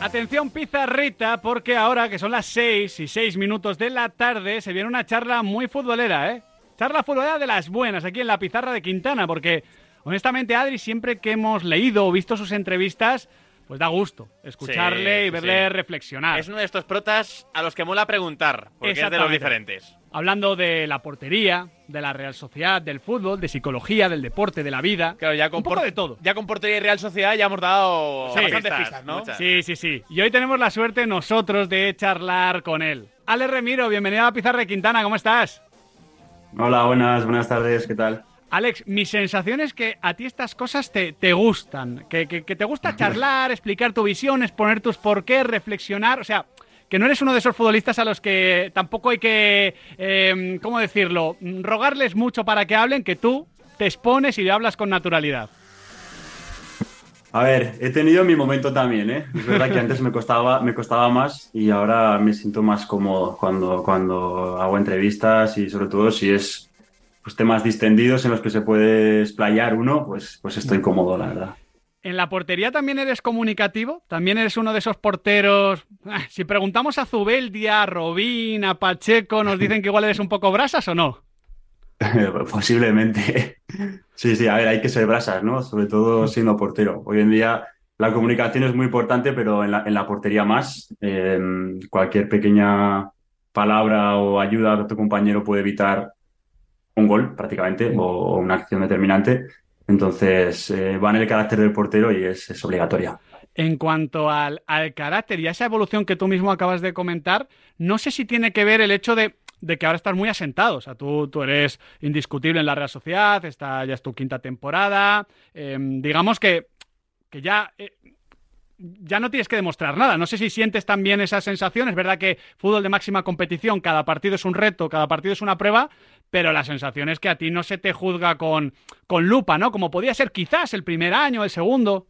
Atención pizarrita, porque ahora que son las 6 y 6 minutos de la tarde, se viene una charla muy futbolera, ¿eh? Charla futbolera de las buenas, aquí en la pizarra de Quintana, porque honestamente Adri, siempre que hemos leído o visto sus entrevistas, pues da gusto escucharle Sí, y verle sí. reflexionar. Es uno de estos protas a los que mola preguntar, porque es de los diferentes. Hablando de la portería, de la Real Sociedad, del fútbol, de psicología, del deporte, de la vida. Claro, ya con Un poco por- de todo. Ya con Portería y Real Sociedad ya hemos dado Sí. bastantes Pistas, pistas, ¿no? Muchas. Sí, sí, sí. Y hoy tenemos la suerte nosotros de charlar con él. Ale Remiro, bienvenido a la Pizarra de Quintana, ¿cómo estás? Hola, buenas, buenas tardes, ¿qué tal? Alex, mi sensación es que a ti estas cosas te, te gustan, que, que- que te gusta charlar, explicar tu visión, exponer tus porqués, reflexionar, o sea, que no eres uno de esos futbolistas a los que tampoco hay que, eh, ¿cómo decirlo?, rogarles mucho para que hablen, que tú te expones y hablas con naturalidad. A ver, he tenido mi momento también, ¿eh? Es verdad que antes me costaba, me costaba más y ahora me siento más cómodo cuando, cuando hago entrevistas y sobre todo si es pues, temas distendidos en los que se puede explayar uno, pues, pues estoy cómodo, la verdad. ¿En la portería también eres comunicativo? ¿También eres uno de esos porteros? Ah, Si preguntamos a Zubeldia, a Robín, a Pacheco, ¿nos dicen que igual eres un poco brasas o no? Posiblemente. Sí, sí, a ver, hay que ser brasas, ¿no? Sobre todo siendo portero. Hoy en día la comunicación es muy importante, pero en la, en la portería más. Eh, cualquier pequeña palabra o ayuda de tu compañero puede evitar un gol, prácticamente, o una acción determinante. Entonces, eh, va en el carácter del portero y es, es obligatoria. En cuanto al, al carácter y a esa evolución que tú mismo acabas de comentar, no sé si tiene que ver el hecho de, de que ahora estás muy asentado. O sea, tú, tú eres indiscutible en la Real Sociedad, esta ya es tu quinta temporada. eh, digamos que, que ya, eh, ya no tienes que demostrar nada. No sé si sientes también esa sensación. Es verdad que fútbol de máxima competición, cada partido es un reto, cada partido es una prueba, pero la sensación es que a ti no se te juzga con, con lupa, ¿no? Como podía ser quizás el primer año, el segundo.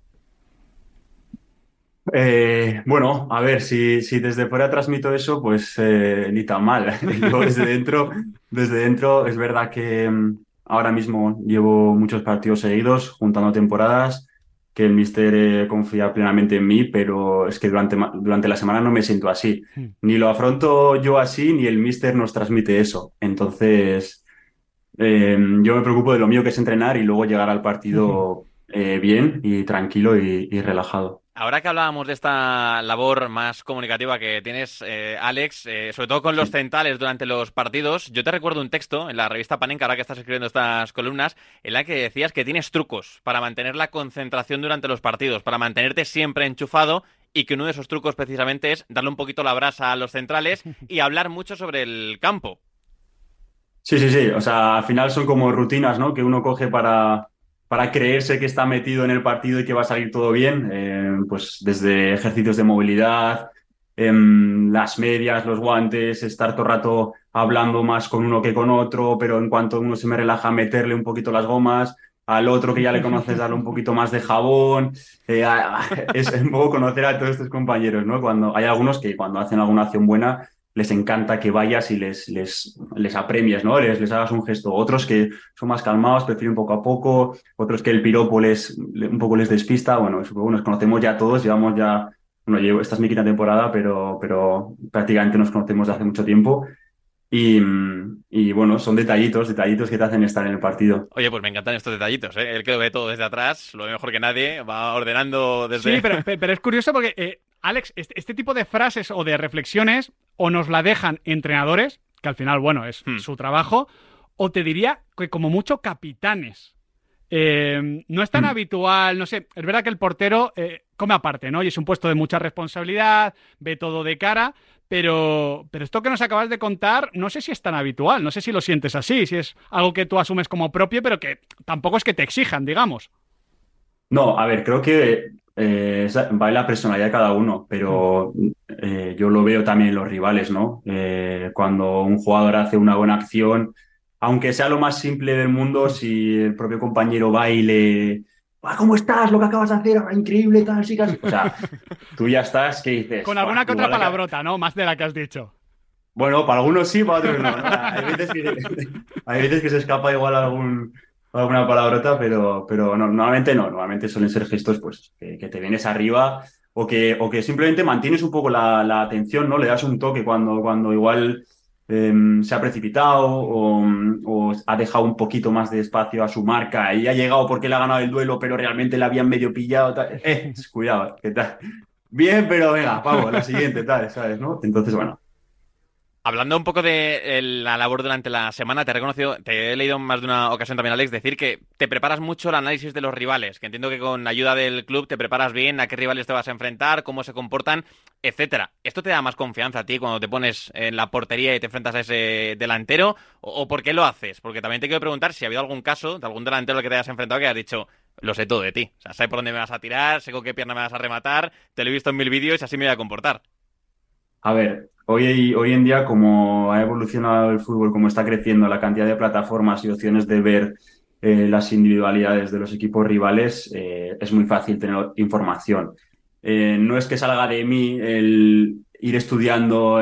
Eh, bueno, a ver, si, si desde fuera transmito eso, pues eh, ni tan mal. Yo desde dentro, desde dentro es verdad que mm, ahora mismo llevo muchos partidos seguidos, juntando temporadas, que el míster eh, confía plenamente en mí, pero es que durante, durante la semana no me siento así. Hmm. Ni lo afronto yo así, ni el míster nos transmite eso. Entonces, eh, yo me preocupo de lo mío que es entrenar y luego llegar al partido eh, bien y tranquilo y- y relajado. Ahora que hablábamos de esta labor más comunicativa que tienes, eh, Alex, eh, sobre todo con los centrales durante los partidos, yo te recuerdo un texto en la revista Panenka, ahora que estás escribiendo estas columnas, en la que decías que tienes trucos para mantener la concentración durante los partidos, para mantenerte siempre enchufado y que uno de esos trucos precisamente es darle un poquito la brasa a los centrales y hablar mucho sobre el campo. Sí, sí, sí. O sea, al final son como rutinas, ¿no? Que uno coge para, para creerse que está metido en el partido y que va a salir todo bien. Eh, pues desde ejercicios de movilidad, em, las medias, los guantes, estar todo el rato hablando más con uno que con otro, pero en cuanto uno se me relaja, meterle un poquito las gomas. Al otro que ya le conoces, darle un poquito más de jabón. Eh, es un poco conocer a todos estos compañeros, ¿no? Cuando hay algunos que cuando hacen alguna acción buena les encanta que vayas y les, les, les apremies, ¿no? Les, les hagas un gesto. Otros que son más calmados, prefieren poco a poco. Otros que el piropo les, le- un poco les despista. Bueno, supongo que nos conocemos ya todos, llevamos ya, bueno, llevo, esta es mi quinta temporada, pero, pero prácticamente nos conocemos de hace mucho tiempo. Y, y bueno, son detallitos, detallitos que te hacen estar en el partido. Oye, pues me encantan estos detallitos, ¿eh? El que lo ve todo desde atrás, lo ve mejor que nadie, va ordenando desde... Sí, pero, pe- pero es curioso porque, eh, Alex, este, este tipo de frases o de reflexiones o nos la dejan entrenadores, que al final, bueno, es Hmm. su trabajo, o te diría que como mucho capitanes. Eh, no es tan Hmm. habitual, no sé, es verdad que el portero eh, come aparte, ¿no? Y es un puesto de mucha responsabilidad, ve todo de cara, pero, pero esto que nos acabas de contar, no sé si es tan habitual, no sé si lo sientes así, si es algo que tú asumes como propio, pero que tampoco es que te exijan, digamos. No, a ver, creo que eh, esa- va en la personalidad de cada uno, pero eh, yo lo veo también en los rivales, ¿no? Eh, cuando un jugador hace una buena acción, aunque sea lo más simple del mundo, si el propio compañero va y le... "Ah, ¿Cómo estás? Lo que acabas de hacer, increíble, tal, que has-". O sea, tú ya estás, ¿qué dices? Con alguna "Buah, que otra palabrota, ¿no? Más de la que has dicho. Bueno, para algunos sí, para otros no. Hay, veces que, se escapa igual algún, alguna palabrota, pero, pero no, normalmente no. Normalmente suelen ser gestos pues, que, te vienes arriba o que, o que simplemente mantienes un poco la, atención, ¿no? Le das un toque cuando, cuando igual em, se ha precipitado o, ha dejado un poquito más de espacio a su marca y ha llegado porque le ha ganado el duelo, pero realmente le habían medio pillado. Eh, cuidado, ¿qué tal? Bien, pero venga, vamos, la siguiente, tal, ¿sabes? ¿no? Entonces, bueno, Hablando un poco de la labor durante la semana, te he reconocido, te he leído más de una ocasión también, Alex, decir que te preparas mucho el análisis de los rivales, que entiendo que con ayuda del club te preparas bien a qué rivales te vas a enfrentar, cómo se comportan, etcétera. ¿Esto te da más confianza a ti cuando te pones en la portería y te enfrentas a ese delantero? ¿O, por qué lo haces? Porque también te quiero preguntar si ha habido algún caso de algún delantero al que te hayas enfrentado que has dicho, lo sé todo de ti. O sea, sé por dónde me vas a tirar, sé con qué pierna me vas a rematar, te lo he visto en mil vídeos y así me voy a comportar. A ver, hoy, hoy en día, como ha evolucionado el fútbol, como está creciendo la cantidad de plataformas y opciones de ver eh, las individualidades de los equipos rivales, eh, es muy fácil tener información. Eh, no es que salga de mí el ir estudiando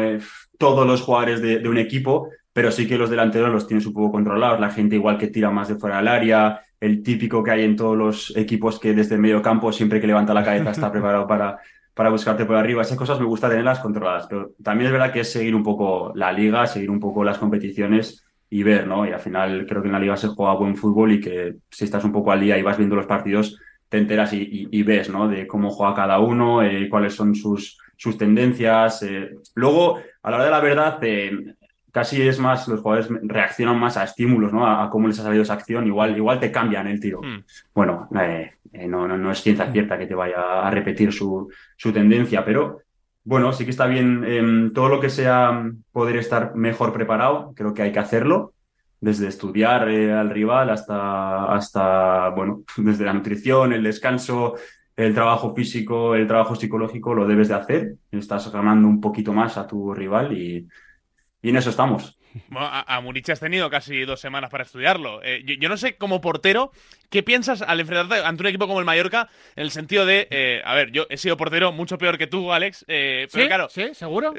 todos los jugadores de, un equipo, pero sí que los delanteros los tienes un poco controlados. La gente igual que tira más de fuera del área, el típico que hay en todos los equipos que desde el medio campo, siempre que levanta la cabeza, está preparado para, para buscarte por arriba. Esas cosas me gusta tenerlas controladas, pero también es verdad que es seguir un poco la liga, seguir un poco las competiciones y ver, ¿no? Y al final creo que en la liga se juega buen fútbol y que si estás un poco al día y vas viendo los partidos, te enteras y, ves, ¿no? De cómo juega cada uno, eh, cuáles son sus, sus tendencias. Eh. Luego, a la hora de la verdad, eh, casi es más, los jugadores reaccionan más a estímulos, ¿no? A, cómo les ha salido esa acción, igual, igual te cambian el tiro. Hmm. Bueno, eh, eh, no, no, no, es ciencia cierta que te vaya a repetir su, su tendencia, pero bueno, sí que está bien em, todo lo que sea poder estar mejor preparado, creo que hay que hacerlo, desde estudiar eh, al rival hasta, hasta, bueno, desde la nutrición, el descanso, el trabajo físico, el trabajo psicológico, lo debes de hacer, estás ganando un poquito más a tu rival y y en eso estamos. Bueno, a, Murici has tenido casi dos semanas para estudiarlo. Eh, yo, no sé, como portero, ¿qué piensas al enfrentarte ante un equipo como el Mallorca? En el sentido de, eh, a ver, yo he sido portero mucho peor que tú, Alex. Eh, pero ¿Sí? claro. Sí, seguro.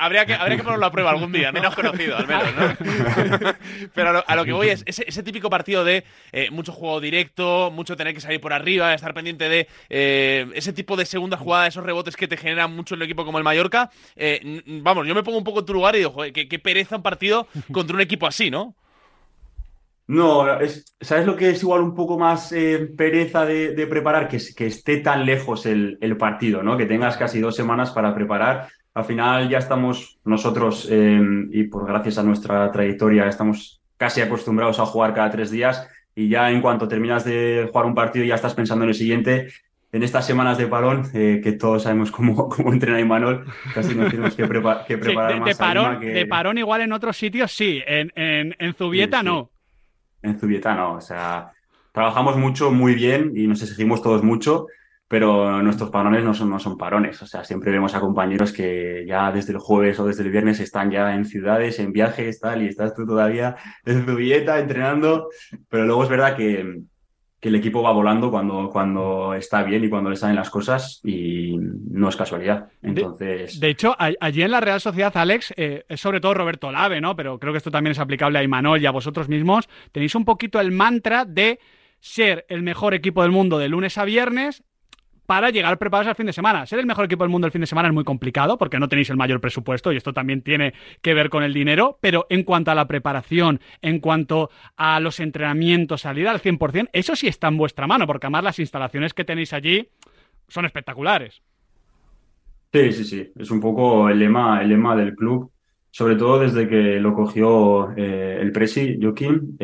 habría, que, habría que ponerlo a prueba algún día, menos conocido, al menos, ¿no? pero a lo, que voy es ese, típico partido de mucho juego directo, mucho tener que salir por arriba, estar pendiente de ese tipo de segunda jugada, esos rebotes que te generan mucho en un equipo como el Mallorca. vamos, yo me pongo un poco en tu lugar y digo, joder, qué pereza un partido contra un equipo así, ¿no? No, ¿sabes lo que es igual un poco más eh, pereza de, preparar? Que, que, esté tan lejos el, partido, ¿no? Que tengas casi dos semanas para preparar. Al final ya estamos nosotros, eh, y por gracias a nuestra trayectoria, estamos casi acostumbrados a jugar cada tres días y ya en cuanto terminas de jugar un partido ya estás pensando en el siguiente en estas semanas de parón, eh, que todos sabemos cómo, cómo entrena Imanol, casi nos tenemos que, preparar de, más. parón, de parón igual en otros sitios sí, en, en, Zubieta no. En Zubieta no, o sea, trabajamos mucho, muy bien y nos exigimos todos mucho, pero nuestros parones no son, no son parones. O sea, siempre vemos a compañeros que ya desde el jueves o desde el viernes están ya en ciudades, en viajes, tal, y estás tú todavía en Zubieta entrenando, pero luego es verdad que que el equipo va volando cuando, cuando está bien y cuando le salen las cosas y no es casualidad. Entonces... De, hecho, allí en la Real Sociedad, Alex, eh, es sobre todo Roberto Lave, ¿no? Pero creo que esto también es aplicable a Imanol y a vosotros mismos. Tenéis un poquito el mantra de ser el mejor equipo del mundo de lunes a viernes para llegar preparados al fin de semana. Ser el mejor equipo del mundo el fin de semana es muy complicado porque no tenéis el mayor presupuesto y esto también tiene que ver con el dinero, pero en cuanto a la preparación, en cuanto a los entrenamientos, salir al 100%, eso sí está en vuestra mano porque además las instalaciones que tenéis allí son espectaculares. Sí, sí, sí. Es un poco el lema, el lema del club, sobre todo desde que lo cogió eh, el Presi, Joaquín,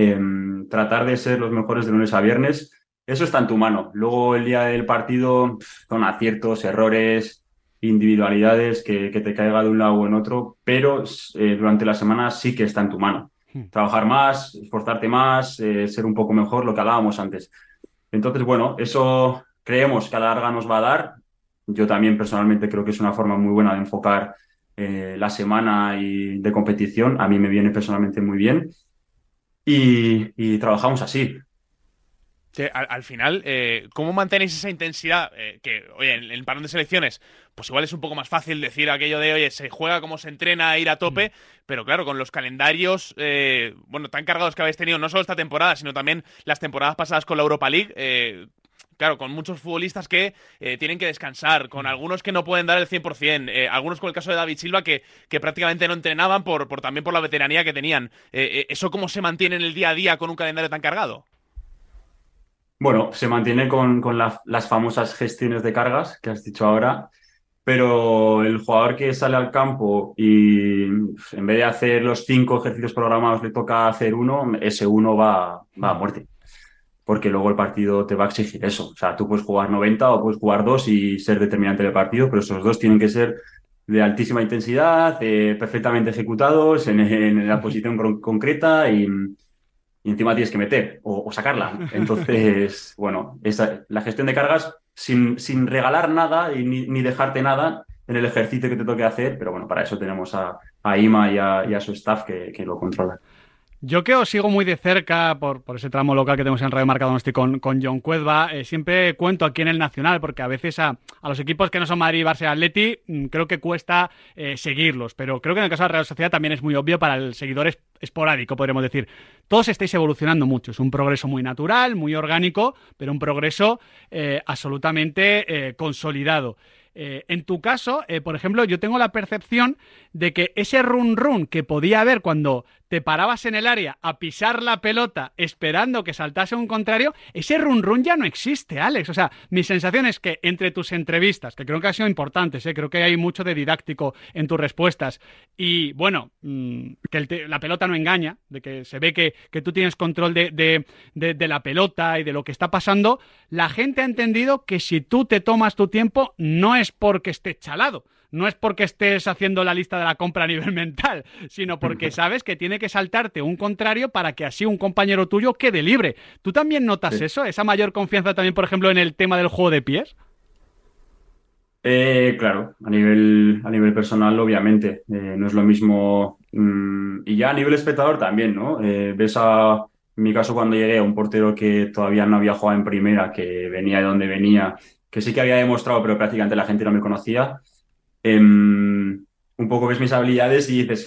tratar de ser los mejores de lunes a viernes eso está en tu mano. Luego el día del partido, con aciertos, errores, individualidades, que, te caiga de un lado o en otro, pero eh, durante la semana sí que está en tu mano. Hmm. Trabajar más, esforzarte más, eh, ser un poco mejor, lo que hablábamos antes. Entonces, bueno, eso creemos que a la larga nos va a dar. Yo también personalmente creo que es una forma muy buena de enfocar eh, la semana y de competición. A mí me viene personalmente muy bien. y trabajamos así. Al, final, eh, ¿cómo mantenéis esa intensidad? Eh, que, oye, en el parón de selecciones, pues igual es un poco más fácil decir aquello de, oye, se juega como se entrena a ir a tope, mm. pero claro, con los calendarios, eh, bueno, tan cargados que habéis tenido, no solo esta temporada, sino también las temporadas pasadas con la Europa League, claro, con muchos futbolistas que tienen que descansar, con algunos que no pueden dar el 100%, algunos con el caso de David Silva que, que prácticamente no entrenaban por, por, también por la veteranía que tenían. ¿Eso cómo se mantiene en el día a día con un calendario tan cargado? Bueno, se mantiene con, las famosas gestiones de cargas que has dicho ahora, pero el jugador que sale al campo y en vez de hacer los cinco ejercicios programados le toca hacer uno, ese uno va, a muerte. Porque luego el partido te va a exigir eso. O sea, tú puedes jugar 90 o puedes jugar dos y ser determinante del partido, pero esos dos tienen que ser de altísima intensidad, eh, perfectamente ejecutados en, la posición concreta y, y encima tienes que meter o, sacarla. Entonces, bueno, esa, la gestión de cargas sin, sin regalar nada y ni, dejarte nada en el ejercicio que te toque hacer, pero bueno, para eso tenemos a, a Ima y a, su staff que, que lo controlan. Yo que os sigo muy de cerca por, ese tramo local que tenemos en Radio Marca estoy con, con John Cuezba, eh, siempre cuento aquí en el Nacional, porque a veces a, los equipos que no son Madrid, Barça y Atleti, mm, creo que cuesta eh, seguirlos, pero creo que en el caso de la Real Sociedad también es muy obvio para el seguidor esporádico, podríamos decir. Todos estáis evolucionando mucho, es un progreso muy natural, muy orgánico, pero un progreso eh, absolutamente consolidado. En tu caso, por ejemplo, yo tengo la percepción de que ese run run que podía haber cuando te parabas en el área a pisar la pelota esperando que saltase un contrario, ese run run ya no existe, Alex. O sea, mi sensación es que entre tus entrevistas, que creo que han sido importantes, ¿eh? creo que hay mucho de didáctico en tus respuestas, y bueno, mm, que la pelota no engaña, de que se ve que, tú tienes control de, de la pelota y de lo que está pasando, la gente ha entendido que si tú te tomas tu tiempo no es porque esté chalado no es porque estés haciendo la lista de la compra a nivel mental, sino porque sabes que tiene que saltarte un contrario para que así un compañero tuyo quede libre. ¿Tú también notas eso? ¿Esa mayor confianza también, por ejemplo, en el tema del juego de pies? Eh, claro, a nivel, a nivel personal, obviamente. Eh, no es lo mismo. Mm, y ya a nivel espectador también, ¿no? Eh, ves a. En mi caso, cuando llegué a un portero que todavía no había jugado en primera, que venía de donde venía, que sí que había demostrado, pero prácticamente la gente no me conocía. Em, un poco ves mis habilidades y dices,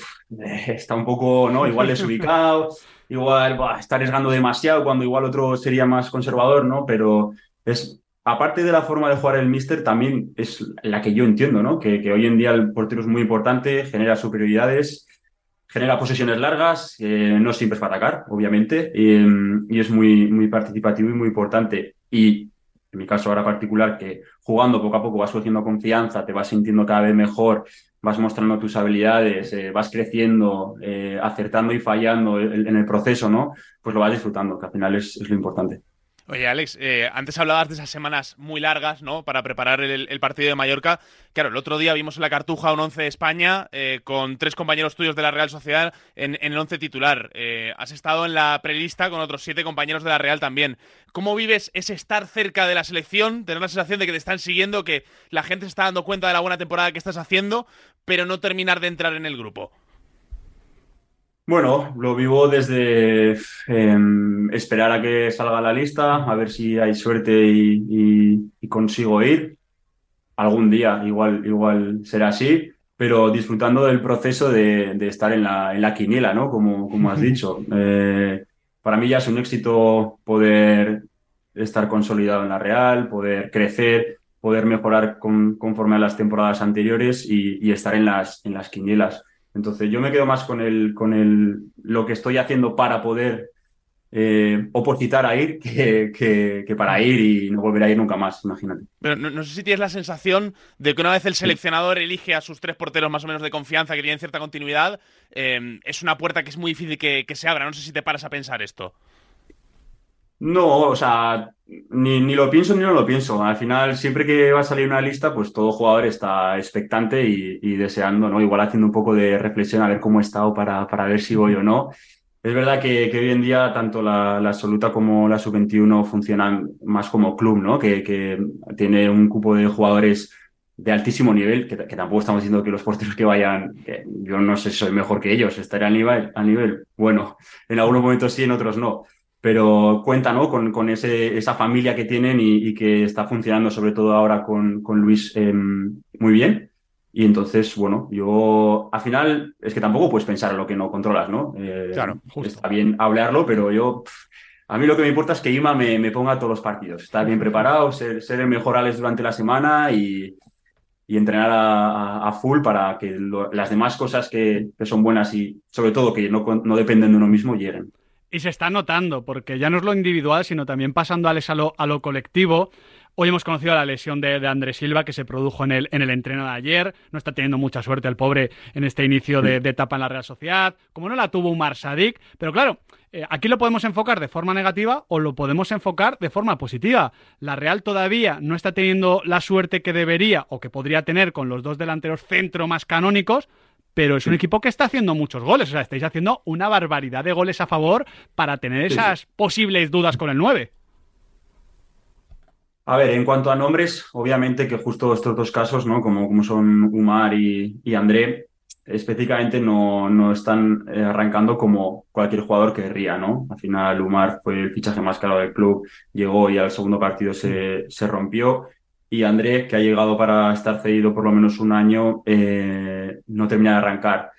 está un poco, ¿no? Igual desubicado, igual está arriesgando demasiado cuando igual otro sería más conservador, ¿no? Pero es, aparte de la forma de jugar el Mister, también es la que yo entiendo, ¿no? Que, hoy en día el portero es muy importante, genera superioridades, genera posesiones largas, eh, no siempre es para atacar, obviamente, em, y es muy, muy participativo y muy importante. Y en mi caso ahora particular, que jugando poco a poco vas cogiendo confianza, te vas sintiendo cada vez mejor, vas mostrando tus habilidades, eh, vas creciendo, eh, acertando y fallando en el proceso, ¿no? Pues lo vas disfrutando, que al final es lo importante. Oye, Alex, eh, antes hablabas de esas semanas muy largas, ¿no? Para preparar el, partido de Mallorca. Claro, el otro día vimos en la Cartuja un once de España eh, con tres compañeros tuyos de la Real Sociedad en, el once titular. Eh, has estado en la prelista con otros siete compañeros de la Real también. ¿Cómo vives ese estar cerca de la selección? Tener la sensación de que te están siguiendo, que la gente se está dando cuenta de la buena temporada que estás haciendo, pero no terminar de entrar en el grupo. Bueno, lo vivo desde em, esperar a que salga la lista, a ver si hay suerte y, consigo ir. Algún día igual, igual será así, pero disfrutando del proceso de, estar en la, en la, quiniela, ¿no? Como, como has dicho. Eh, para mí ya es un éxito poder estar consolidado en la Real, poder crecer, poder mejorar conforme a las temporadas anteriores y, y estar en las, en las quinielas. Entonces yo me quedo más con el, con el, lo que estoy haciendo para poder eh, opositar a ir que, para ir y no volver a ir nunca más, imagínate. Pero no, sé si tienes la sensación de que una vez el seleccionador elige a sus tres porteros más o menos de confianza, que tienen cierta continuidad, eh, es una puerta que es muy difícil que, que se abra. No sé si te paras a pensar esto. No, o sea, ni, ni, lo pienso ni no lo pienso. Al final, siempre que va a salir una lista, pues todo jugador está expectante y, deseando, ¿no? Igual haciendo un poco de reflexión a ver cómo he estado para, para ver si voy o no. Es verdad que, hoy en día tanto la, absoluta como la sub-21 funcionan más como club, ¿no? Que, que, tiene un cupo de jugadores de altísimo nivel, que, tampoco estamos diciendo que los porteros que vayan, yo no sé si soy mejor que ellos, estaré a nivel, a nivel, bueno, en algunos momentos sí, en otros no pero cuenta ¿no? con, con ese, esa familia que tienen y, que está funcionando sobre todo ahora con, con Luis em, muy bien. Y entonces, bueno, yo al final es que tampoco puedes pensar en lo que no controlas, ¿no? Eh, claro, Está bien hablarlo, pero yo, a mí lo que me importa es que Ima me, me ponga todos los partidos, estar bien preparado, ser, ser el mejor Alex durante la semana y, y entrenar a, a, full para que las demás cosas que, que, son buenas y sobre todo que no, no dependen de uno mismo lleguen. Y se está notando, porque ya no es lo individual, sino también pasando a lo, a lo colectivo. Hoy hemos conocido la lesión de, de Andrés Silva que se produjo en el, en el entreno de ayer. No está teniendo mucha suerte el pobre en este inicio de, etapa en la Real Sociedad. Como no la tuvo Umar Sadik. Pero claro, eh, aquí lo podemos enfocar de forma negativa o lo podemos enfocar de forma positiva. La Real todavía no está teniendo la suerte que debería o que podría tener con los dos delanteros centro más canónicos pero es un equipo que está haciendo muchos goles. O sea, estáis haciendo una barbaridad de goles a favor para tener esas posibles dudas con el 9. A ver, en cuanto a nombres, obviamente que justo estos dos casos, ¿no? Como, como son Umar y, André, específicamente no, no están eh, arrancando como cualquier jugador querría, ¿no? Al final, Umar fue el fichaje más caro del club, llegó y al segundo partido se, se rompió. Y André, que ha llegado para estar cedido por lo menos un año, eh, no termina de arrancar.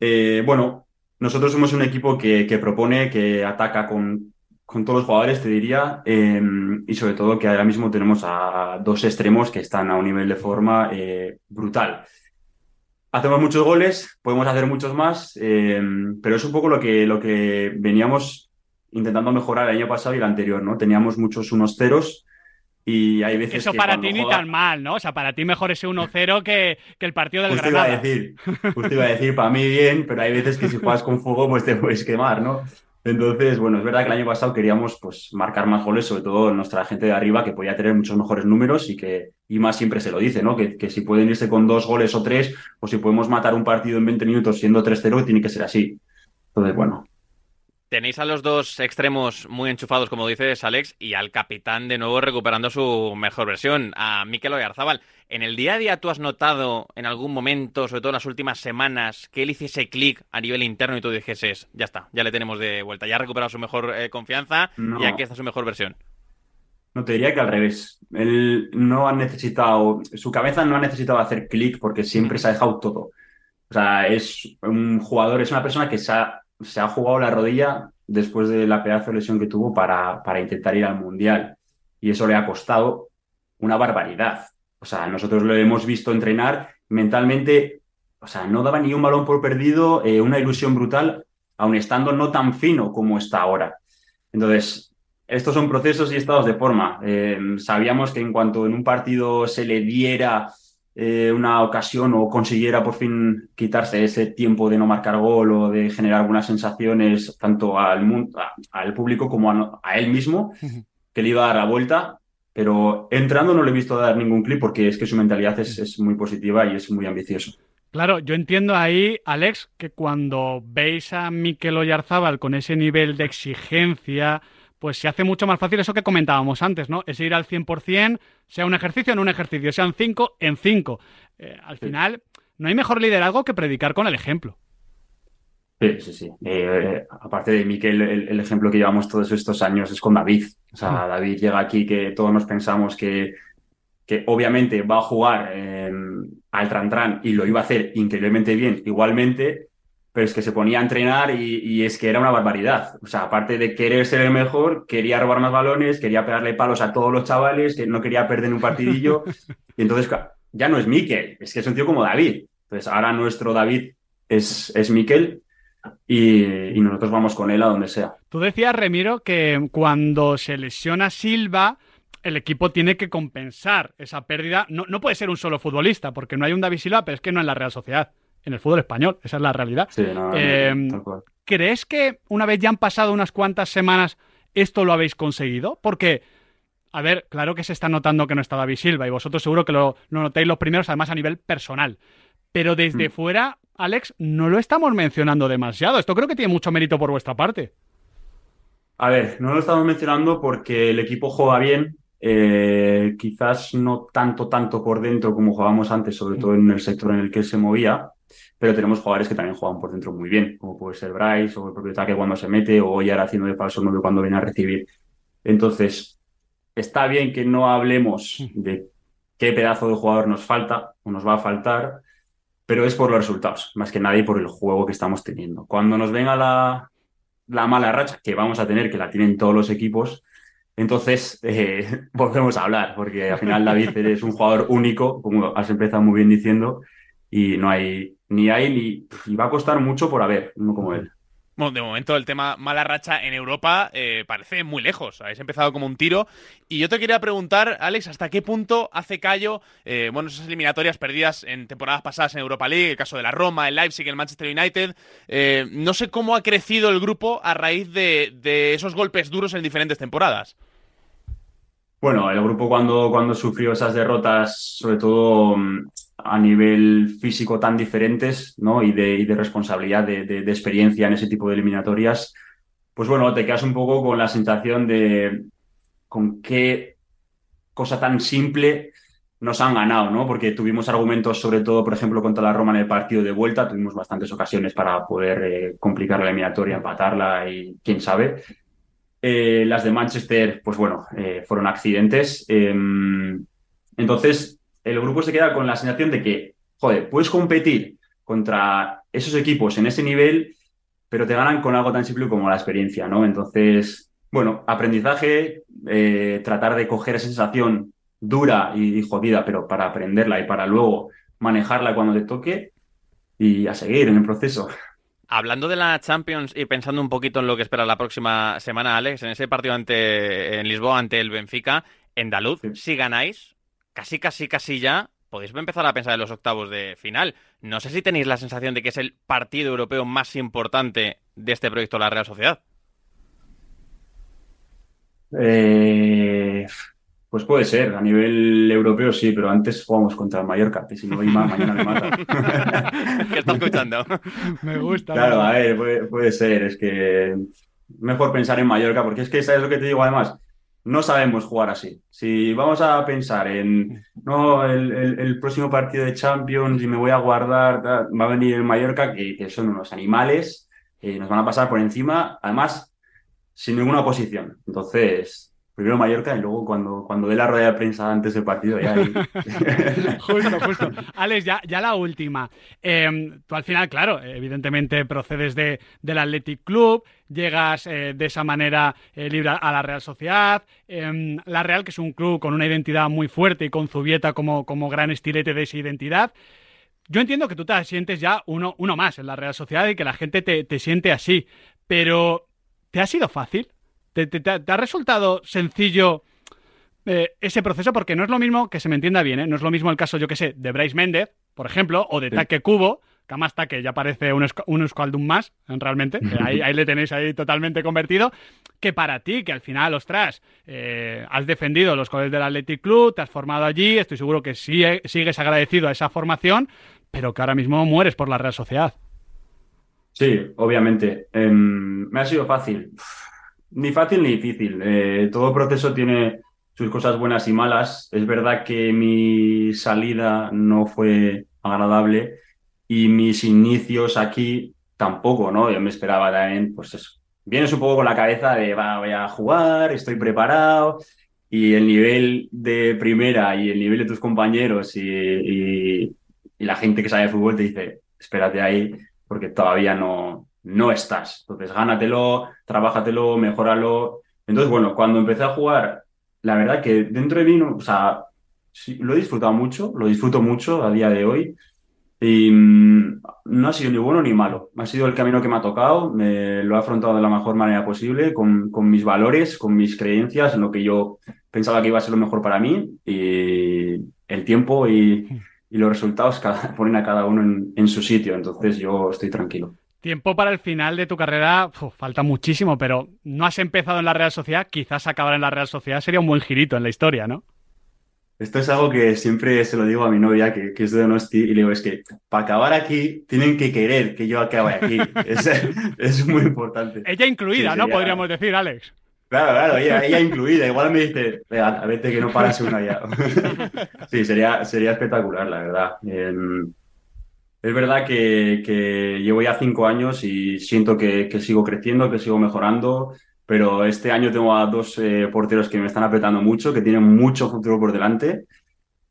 Eh, bueno, nosotros somos un equipo que, que propone, que ataca con con todos los jugadores, te diría, em, y sobre todo que ahora mismo tenemos a dos extremos que están a un nivel de forma eh, brutal. Hacemos muchos goles, podemos hacer muchos más, em, pero es un poco lo que, lo que veníamos intentando mejorar el año pasado y el anterior, ¿no? Teníamos muchos unos ceros y hay veces Eso para ti ni tan mal, ¿no? O sea, para ti mejor ese 1-0 que, que, el partido del justo Granada. Iba a decir, justo iba a decir, para mí bien, pero hay veces que si juegas con fuego pues te puedes quemar, ¿no? Entonces, bueno, es verdad que el año pasado queríamos pues, marcar más goles, sobre todo nuestra gente de arriba, que podía tener muchos mejores números y que y más siempre se lo dice, ¿no? Que, que si pueden irse con dos goles o tres, o si podemos matar un partido en 20 minutos siendo 3-0, tiene que ser así. Entonces, bueno, Tenéis a los dos extremos muy enchufados, como dices, Alex, y al capitán de nuevo recuperando su mejor versión, a Mikel Oyarzabal. ¿En el día a día tú has notado en algún momento, sobre todo en las últimas semanas, que él hiciese clic a nivel interno y tú dijeses, ya está, ya le tenemos de vuelta, ya ha recuperado su mejor eh, confianza y aquí está su mejor versión? No te diría que al revés. Él no ha necesitado, su cabeza no ha necesitado hacer clic porque siempre se ha dejado todo. O sea, es un jugador, es una persona que se ha se ha jugado la rodilla después de la pedazo de lesión que tuvo para, para intentar ir al Mundial. Y eso le ha costado una barbaridad. O sea, nosotros lo hemos visto entrenar mentalmente, o sea, no daba ni un balón por perdido, eh, una ilusión brutal, aun estando no tan fino como está ahora. Entonces, estos son procesos y estados de forma. Eh, sabíamos que en cuanto en un partido se le diera eh, una ocasión o consiguiera por fin quitarse ese tiempo de no marcar gol o de generar algunas sensaciones tanto al, al público como a, él mismo, que le iba a dar la vuelta. Pero entrando no le he visto dar ningún clip porque es que su mentalidad es, es muy positiva y es muy ambicioso. Claro, yo entiendo ahí, Alex, que cuando veis a Mikel Oyarzábal con ese nivel de exigencia, pues se hace mucho más fácil eso que comentábamos antes, ¿no? Es ir al 100%, sea un ejercicio en un ejercicio, sean cinco en cinco. Eh, al final, no hay mejor liderazgo que predicar con el ejemplo. Sí, sí, sí. Eh, aparte de Miquel, el, ejemplo que llevamos todos estos años es con David. O sea, mm. David llega aquí que todos nos pensamos que, que obviamente va a jugar eh, al Tran y lo iba a hacer increíblemente bien igualmente, pero es que se ponía a entrenar y, es que era una barbaridad. O sea, aparte de querer ser el mejor, quería robar más balones, quería pegarle palos a todos los chavales, que no quería perder un partidillo. y entonces ya no es Miquel, es que es un tío como David. Entonces ahora nuestro David es, es Miquel y, nosotros vamos con él a donde sea. Tú decías, Remiro, que cuando se lesiona Silva, el equipo tiene que compensar esa pérdida. No, no puede ser un solo futbolista, porque no hay un David Silva, pero es que no en la Real Sociedad en el fútbol español. Esa es la realidad. Eh, ¿Crees que una vez ya han pasado unas cuantas semanas esto lo habéis conseguido? Porque, a ver, claro que se está notando que no está David Silva y vosotros seguro que lo, notéis los primeros, además a nivel personal. Pero desde mm. fuera, Alex, no lo estamos mencionando demasiado. Esto creo que tiene mucho mérito por vuestra parte. A ver, no lo estamos mencionando porque el equipo juega bien, eh, quizás no tanto, tanto por dentro como jugábamos antes, sobre todo en el sector en el que se movía, pero tenemos jugadores que también juegan por dentro muy bien, como puede ser Bryce o el propio ataque cuando se mete o ya haciendo de falso 9 cuando viene a recibir. Entonces, está bien que no hablemos de qué pedazo de jugador nos falta o nos va a faltar, pero es por los resultados, más que nadie por el juego que estamos teniendo. Cuando nos venga la, la mala racha, que vamos a tener, que la tienen todos los equipos, entonces eh, volvemos a hablar, porque al final David eres un jugador único, como has empezado muy bien diciendo, y no hay ni hay ni. y va a costar mucho por haber, uno como él. Bueno, de momento el tema mala racha en Europa eh, parece muy lejos. Habéis empezado como un tiro. Y yo te quería preguntar, Alex, ¿hasta qué punto hace callo, eh, bueno, esas eliminatorias perdidas en temporadas pasadas en Europa League, el caso de la Roma, el Leipzig, el Manchester United? Eh, no sé cómo ha crecido el grupo a raíz de, de esos golpes duros en diferentes temporadas. Bueno, el grupo cuando, cuando sufrió esas derrotas, sobre todo mm, a nivel físico tan diferentes, ¿no? Y de, responsabilidad, de, experiencia en ese tipo de eliminatorias, pues bueno, te quedas un poco con la sensación de con qué cosa tan simple nos han ganado, ¿no? Porque tuvimos argumentos, sobre todo, por ejemplo, contra la Roma en el partido de vuelta, tuvimos bastantes ocasiones para poder eh, complicar la eliminatoria, empatarla y quién sabe. Eh, las de Manchester, pues bueno, eh, fueron accidentes. Eh, entonces, el grupo se queda con la sensación de que, joder, puedes competir contra esos equipos en ese nivel, pero te ganan con algo tan simple como la experiencia, ¿no? Entonces, bueno, aprendizaje, eh, tratar de coger esa sensación dura y, y jodida, pero para aprenderla y para luego manejarla cuando te toque y a seguir en el proceso. Hablando de la Champions y pensando un poquito en lo que espera la próxima semana, Alex, en ese partido ante, en Lisboa ante el Benfica, en Daluz, sí. si ganáis, casi, casi, casi ya podéis empezar a pensar en los octavos de final. No sé si tenéis la sensación de que es el partido europeo más importante de este proyecto la Real Sociedad. Eh, pues puede ser, a nivel europeo sí, pero antes jugamos contra el Mallorca, que si no Ima, mañana me mata. ¿Qué está escuchando? me gusta. Claro, a ver, puede, puede, ser, es que mejor pensar en Mallorca, porque es que sabes lo que te digo además, no sabemos jugar así. Si vamos a pensar en no el, próximo partido de Champions y me voy a guardar, va a venir el Mallorca, que, que son unos animales, eh, nos van a pasar por encima, además, sin ninguna oposición. Entonces, primero Mallorca y luego cuando, cuando dé la rueda de prensa antes del partido ya justo, justo. Alex, ya, ya la última. Eh, tú al final, claro, evidentemente procedes de, del Athletic Club, llegas eh, de esa manera eh, libre a la Real Sociedad. la Real, que es un club con una identidad muy fuerte y con Zubieta como, como gran estilete de esa identidad. Yo entiendo que tú te sientes ya uno, uno más en la Real Sociedad y que la gente te, te siente así, pero ¿te ha sido fácil? ¿Te, te, te ha resultado sencillo eh, ese proceso? Porque no es lo mismo, que se me entienda bien, ¿eh? no es lo mismo el caso, yo que sé, de Bryce Méndez, por ejemplo, o de sí. Taque Cubo, que además Taque ya parece un, un Escaldum más, realmente, ahí, ahí, le tenéis ahí totalmente convertido, que para ti, que al final, ostras, eh, has defendido los colores del Athletic Club, te has formado allí, estoy seguro que sí, sigues agradecido a esa formación, pero que ahora mismo mueres por la Real Sociedad. Sí, obviamente. Eh, me ha sido fácil. Ni fácil ni difícil. Eh, todo proceso tiene sus cosas buenas y malas. Es verdad que mi salida no fue agradable y mis inicios aquí tampoco, ¿no? Yo me esperaba también, pues eso. Vienes un poco con la cabeza de, va, voy a jugar, estoy preparado y el nivel de primera y el nivel de tus compañeros y, y, la gente que sabe de fútbol te dice, espérate ahí porque todavía no, no estás. Entonces, gánatelo, trabájatelo, mejóralo. Entonces, bueno, cuando empecé a jugar, la verdad que dentro de mí, o sea, lo he disfrutado mucho, lo disfruto mucho a día de hoy. Y mmm, no ha sido ni bueno ni malo. Ha sido el camino que me ha tocado, lo he afrontado de la mejor manera posible, con, con mis valores, con mis creencias, en lo que yo pensaba que iba a ser lo mejor para mí. Y el tiempo y, los resultados ponen a cada uno en su sitio. Entonces yo estoy tranquilo. Tiempo para el final de tu carrera, uf, falta muchísimo, pero no has empezado en la Real Sociedad, quizás acabar en la Real Sociedad sería un buen girito en la historia, ¿no? Esto es algo que siempre se lo digo a mi novia, que, que es de Donosti, y le digo, es que para acabar aquí tienen que querer que yo acabe aquí. es, es, muy importante. Ella incluida, sí, ¿no? Podríamos decir, Alex. Claro, claro, ella, ella incluida. Igual me dice, a vete que no paras una ya. sí, sería, sería espectacular, la verdad. Eh, es verdad que, que llevo ya cinco años y siento que, que sigo creciendo, que sigo mejorando, pero este año tengo a dos eh, porteros que me están apretando mucho, que tienen mucho futuro por delante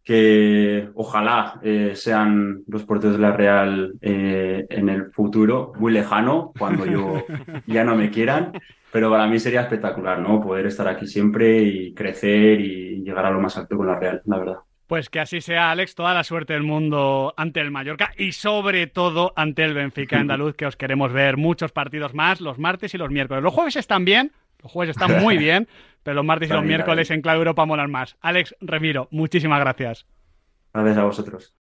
que ojalá eh, sean los porteros de la Real eh, en el futuro, muy lejano, cuando yo ya no me quieran, pero para mí sería espectacular, ¿no? Poder estar aquí siempre y crecer y llegar a lo más alto con la Real, la verdad. Pues que así sea, Alex, toda la suerte del mundo ante el Mallorca y sobre todo ante el Benfica Andaluz, que os queremos ver muchos partidos más, los martes y los miércoles. Los jueves están bien, los jueves están muy bien, pero los martes y los miércoles en Clave Europa molan más. Alex Remiro, muchísimas gracias. Gracias a vosotros.